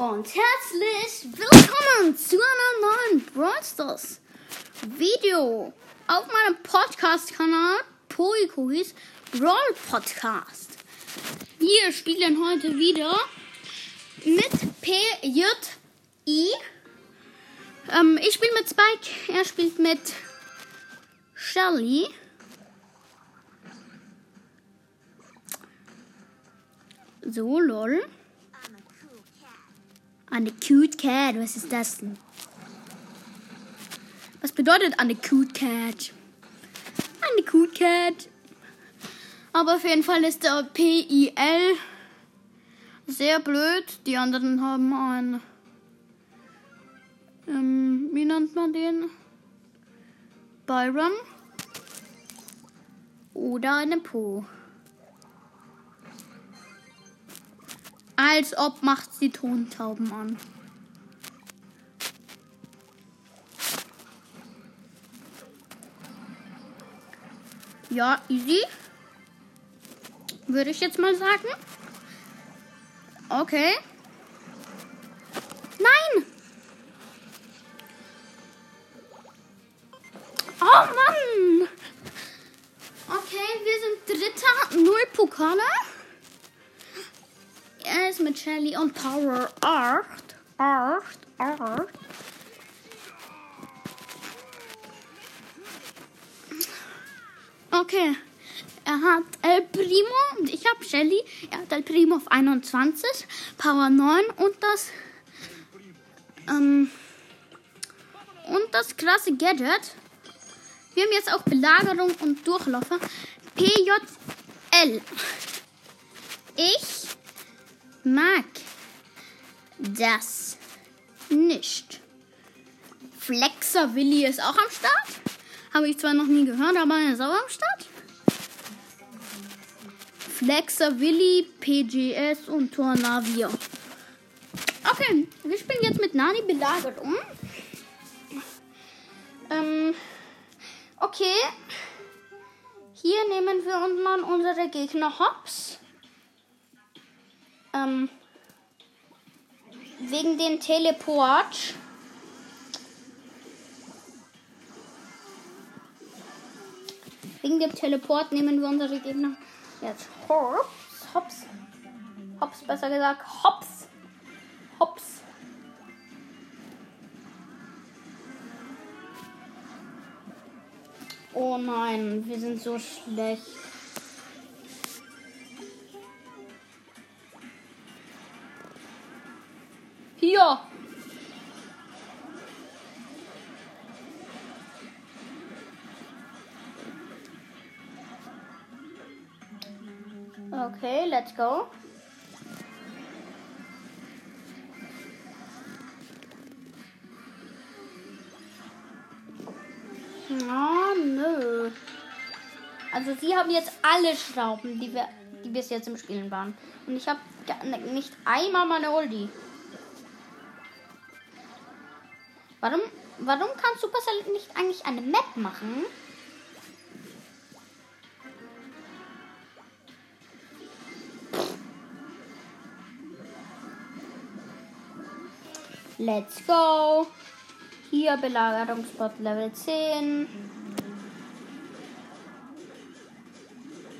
und herzlich willkommen zu einer neuen Brawl Stars Video auf meinem Podcast-Kanal Poikois Brawl Podcast. Wir spielen heute wieder mit PJI. Ähm, ich spiele mit Spike, er spielt mit Shelly. So, lol. Eine cute cat, was ist das denn? Was bedeutet eine cute cat? Eine cute cat. Aber auf jeden Fall ist der PIL sehr blöd. Die anderen haben ein. Ähm, wie nennt man den? Byron. Oder eine Po. Als ob macht sie Tontauben an. Ja, easy. Würde ich jetzt mal sagen. Okay. Shelly und Power Art. Art, Art. Okay. Er hat El Primo und ich habe Shelly. Er hat El Primo auf 21, Power 9 und das ähm, und das krasse Gadget. Wir haben jetzt auch Belagerung und Durchlaufer. PJL. Ich mag das nicht. Flexer Willi ist auch am Start. Habe ich zwar noch nie gehört, aber er ist auch am Start. Flexer Willi, PGS und Tornavia. Okay, wir spielen jetzt mit Nani belagert um. Ähm, okay. Hier nehmen wir uns mal unsere Gegner hops. Ähm, wegen dem Teleport. Wegen dem Teleport nehmen wir unsere Gegner jetzt hops. Hops. Hops, besser gesagt. Hops. Hops. Oh nein, wir sind so schlecht. Okay, let's go. Oh, nö. Also sie haben jetzt alle Schrauben, die wir, die bis jetzt im Spielen waren. Und ich habe nicht einmal meine Ulti. Warum, warum kann Supercell nicht eigentlich eine Map machen? Let's go. Hier Belagerungsbot Level 10.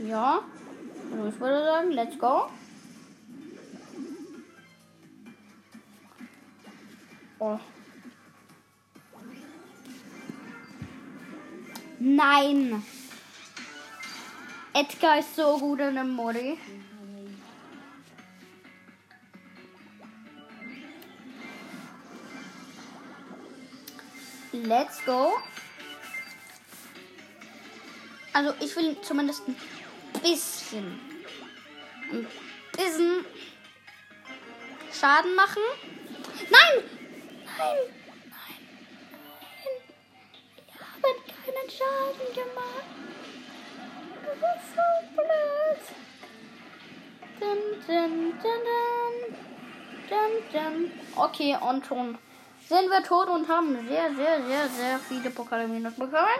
Ja. Also ich würde sagen, let's go. Oh. Nein. Edgar ist so gut in dem Modi. Let's go. Also ich will zumindest ein bisschen, ein bisschen Schaden machen. Nein! Nein! Nein! Nein! Ich habe keinen Schaden gemacht. Das ist so blöd. Dun, dun, dun, dun. Dun, dun. Okay, und schon sind wir tot und haben sehr, sehr, sehr, sehr viele Pokale minus bekommen.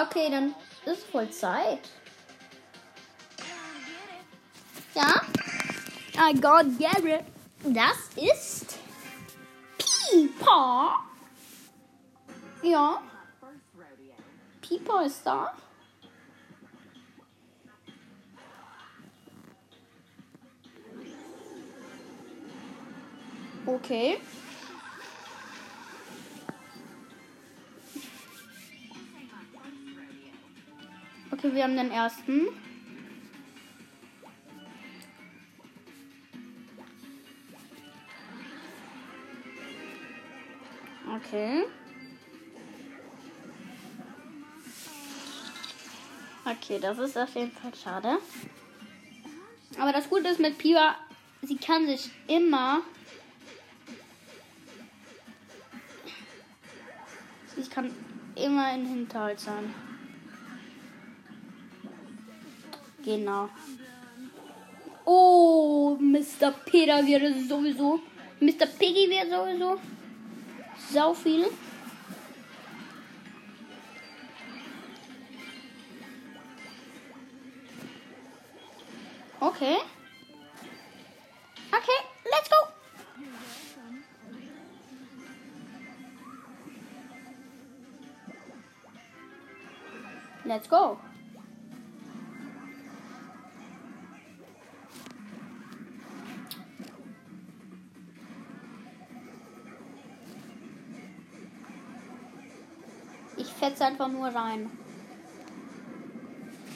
Okay, dann ist voll Zeit. Ja? I got Garrett. Das ist Pipa. Ja. Pipa ist da. Okay. Okay, wir haben den ersten. Okay. Okay, das ist auf jeden Fall schade. Aber das Gute ist mit Piva, sie kann sich immer. Kann immer in Hinterhalt sein. Genau. Oh, Mr. Peter wäre sowieso. Mr. Piggy wäre sowieso. Sau viel. Okay. Okay, Let's go. Ich fetze einfach nur rein.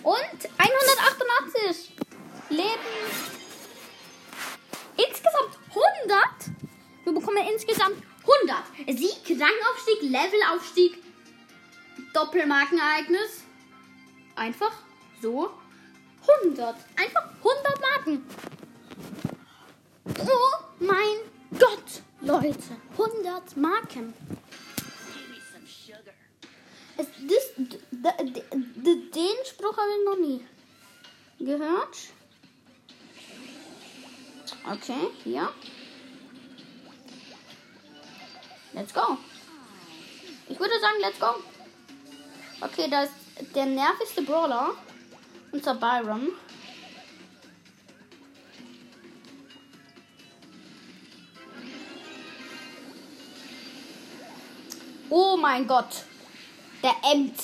Und 188 Leben. Insgesamt 100. Wir bekommen insgesamt 100. Sieg, Rangaufstieg, Levelaufstieg, Doppelmarkenereignis. Einfach so 100. Einfach 100 Marken. Oh mein Gott, Leute. 100 Marken. Es, das, den Spruch habe ich noch nie gehört. Okay, hier. Let's go. Ich würde sagen, let's go. Okay, da ist der nervigste Brawler. Unser Byron. Oh mein Gott. Der Emt.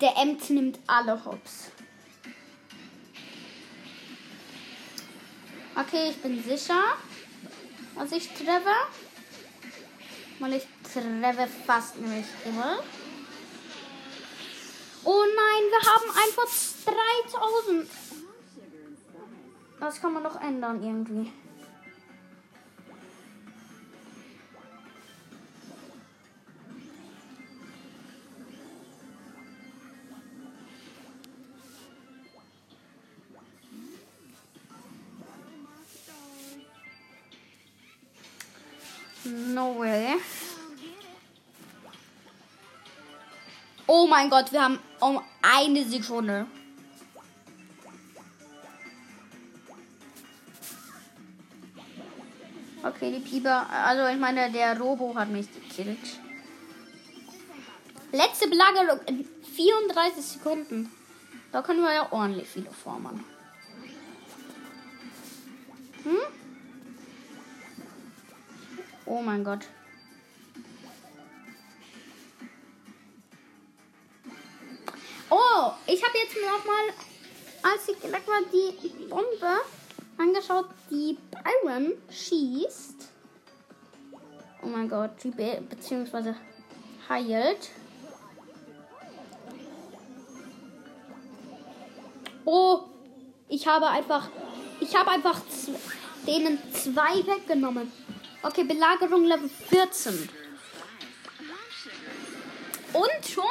Der Emt nimmt alle Hops. Okay, ich bin sicher, was ich treffe. Weil ich treffe fast nämlich immer. Oh nein, wir haben einfach 3000. Das kann man doch ändern irgendwie. No way. Oh mein Gott, wir haben um eine Sekunde. Okay, die Pieper. Also ich meine, der Robo hat mich gekillt. Letzte Belagerung in 34 Sekunden. Da können wir ja ordentlich viele formen. Hm? Oh mein Gott. Ich habe jetzt noch mal, als ich gleich mal die Bombe angeschaut, die Byron schießt. Oh mein Gott, die Be beziehungsweise heilt. Oh, ich habe einfach, ich habe einfach denen zwei weggenommen. Okay, Belagerung Level 14. Und schon?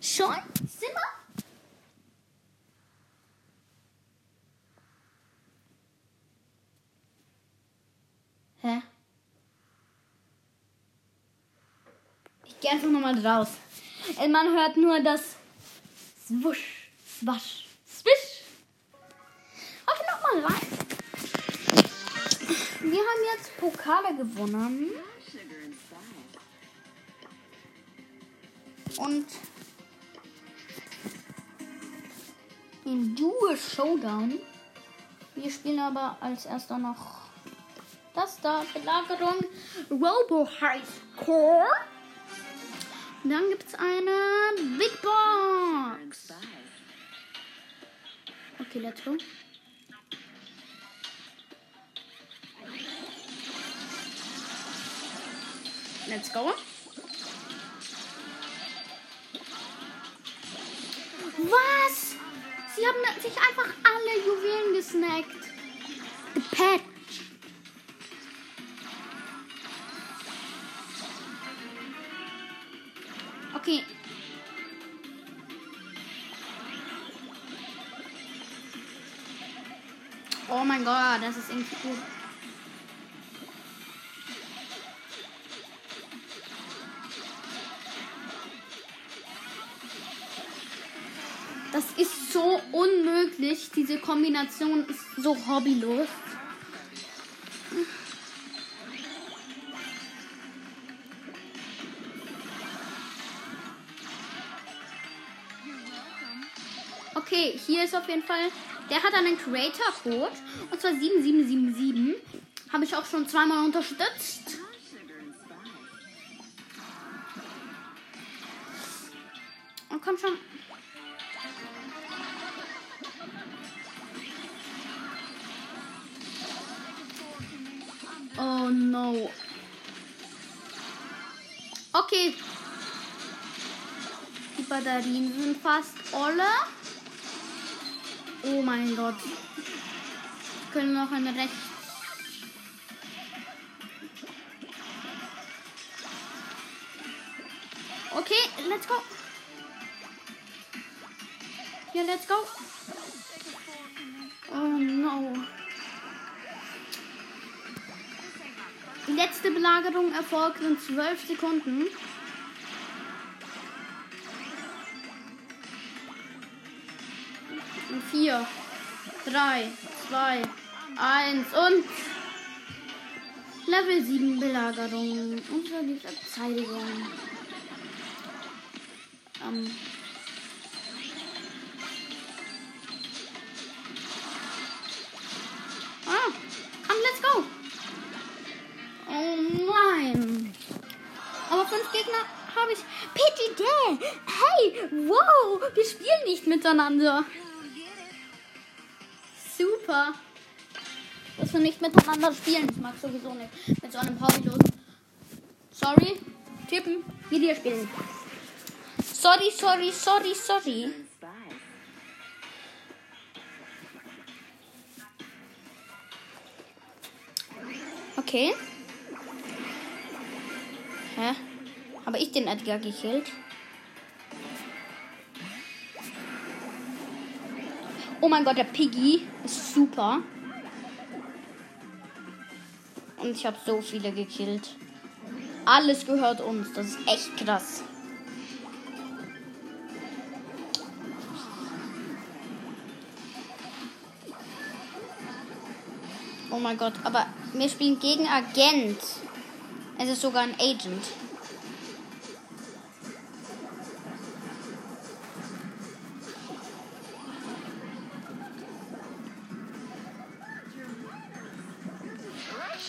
Schon? Sind wir? Hä? Einfach nochmal raus. Man hört nur das Swusch, Swasch, Swisch. Okay, nochmal rein. Wir haben jetzt Pokale gewonnen. Und den Duo Showdown. Wir spielen aber als erster noch Das da, Belagerung Robo High Score. Dann gibt es eine Big Box. Okay, let's go. Let's go. Was? Sie haben sich einfach alle Juwelen gesnackt. Gepackt. Mein Gott, das ist irgendwie gut. Das ist so unmöglich. Diese Kombination ist so hobbylos. Okay, hier ist auf jeden Fall. Der hat einen Creator-Code. Und zwar 7777. Habe ich auch schon zweimal unterstützt. Und komm schon. Oh no. Okay. Die Batterien sind fast alle. Oh mein Gott. Wir können noch eine rechts. Okay, let's go. Hier, let's go. Oh no. Die letzte Belagerung erfolgt in 12 Sekunden. 4, 3, 2, 1 und Level 7 Belagerung. Unsere Verteidigung. Ähm. Ah, komm, let's go. Oh nein. Aber fünf Gegner habe ich. Day. Hey, wow. Wir spielen nicht miteinander. Super. Dass wir nicht miteinander spielen. Ich mag sowieso nicht. Mit so einem Hobbylosen. Sorry. Tippen. Video spielen. Sorry, sorry, sorry, sorry. Okay. Hä? Habe ich den Edgar gekillt? Oh mein Gott, der Piggy ist super. Und ich habe so viele gekillt. Alles gehört uns. Das ist echt krass. Oh mein Gott, aber wir spielen gegen Agent. Es ist sogar ein Agent.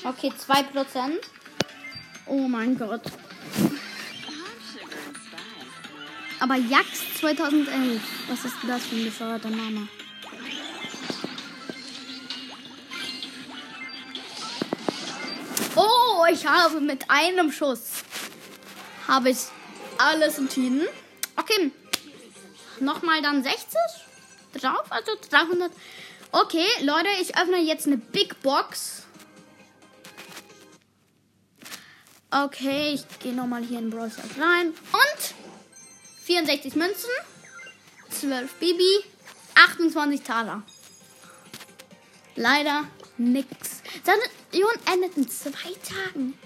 Okay, 2%. Oh mein Gott. Aber Jax 2011. Was ist das für ein bescheuerter Name? Oh, ich habe mit einem Schuss habe ich alles entschieden. Okay. Nochmal dann 60 drauf, also 300. Okay, Leute, ich öffne jetzt eine Big Box. Okay, ich gehe nochmal hier in Brawl Stars rein. Und 64 Münzen, 12 Bibi, 28 Taler. Leider nix. Station endet in zwei Tagen.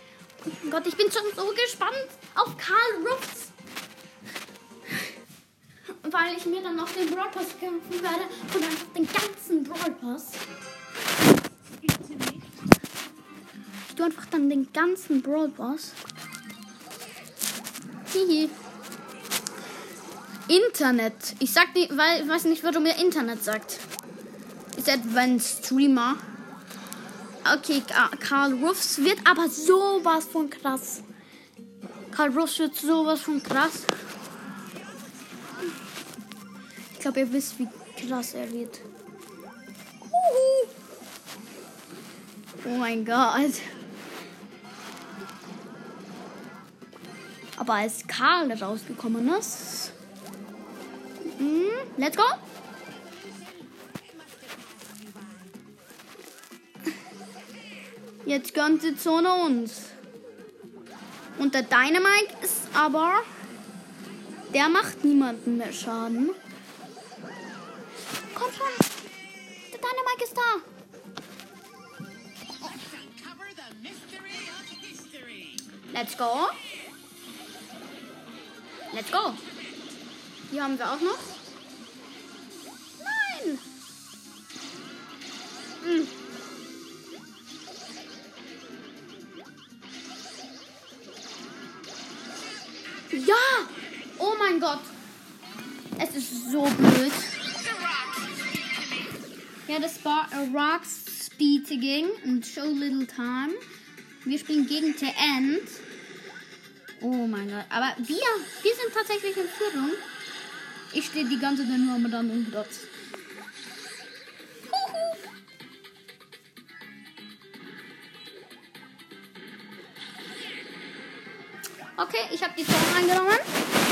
Oh mein Gott, ich bin schon so gespannt auf Karl Ruffs. Weil ich mir dann noch den Brawl Pass kämpfen werde und einfach den ganzen Brawl Pass. Tue einfach dann den ganzen Brawl Pass. Hihi. Internet. Ich sag nicht, weil ich weiß nicht, warum ihr Internet sagt. Ist Advanced Streamer. Okay, Karl Ruffs wird aber sowas von krass. Karl Ruffs wird sowas von krass. Ich glaube, ihr wisst, wie krass er wird. Oh mein Gott. Aber als Karl rausgekommen ist. Mm, let's go. Jetzt gönnt die Zone uns. Und der Dynamite ist aber. Der macht niemanden mehr Schaden. Komm schon. Der Dynamite ist da. Let's go. Let's go. Hier haben wir auch noch. Nein. Hm. Ja! Oh mein Gott. Es ist so blöd. Ja, das war a Rocks Speeding und Show Little Time. Wir spielen gegen The End. Oh mein Gott. Aber wir, wir sind tatsächlich in Führung. Ich stehe die ganze Zeit nur dann im Platz. Okay, ich habe die Zone eingenommen.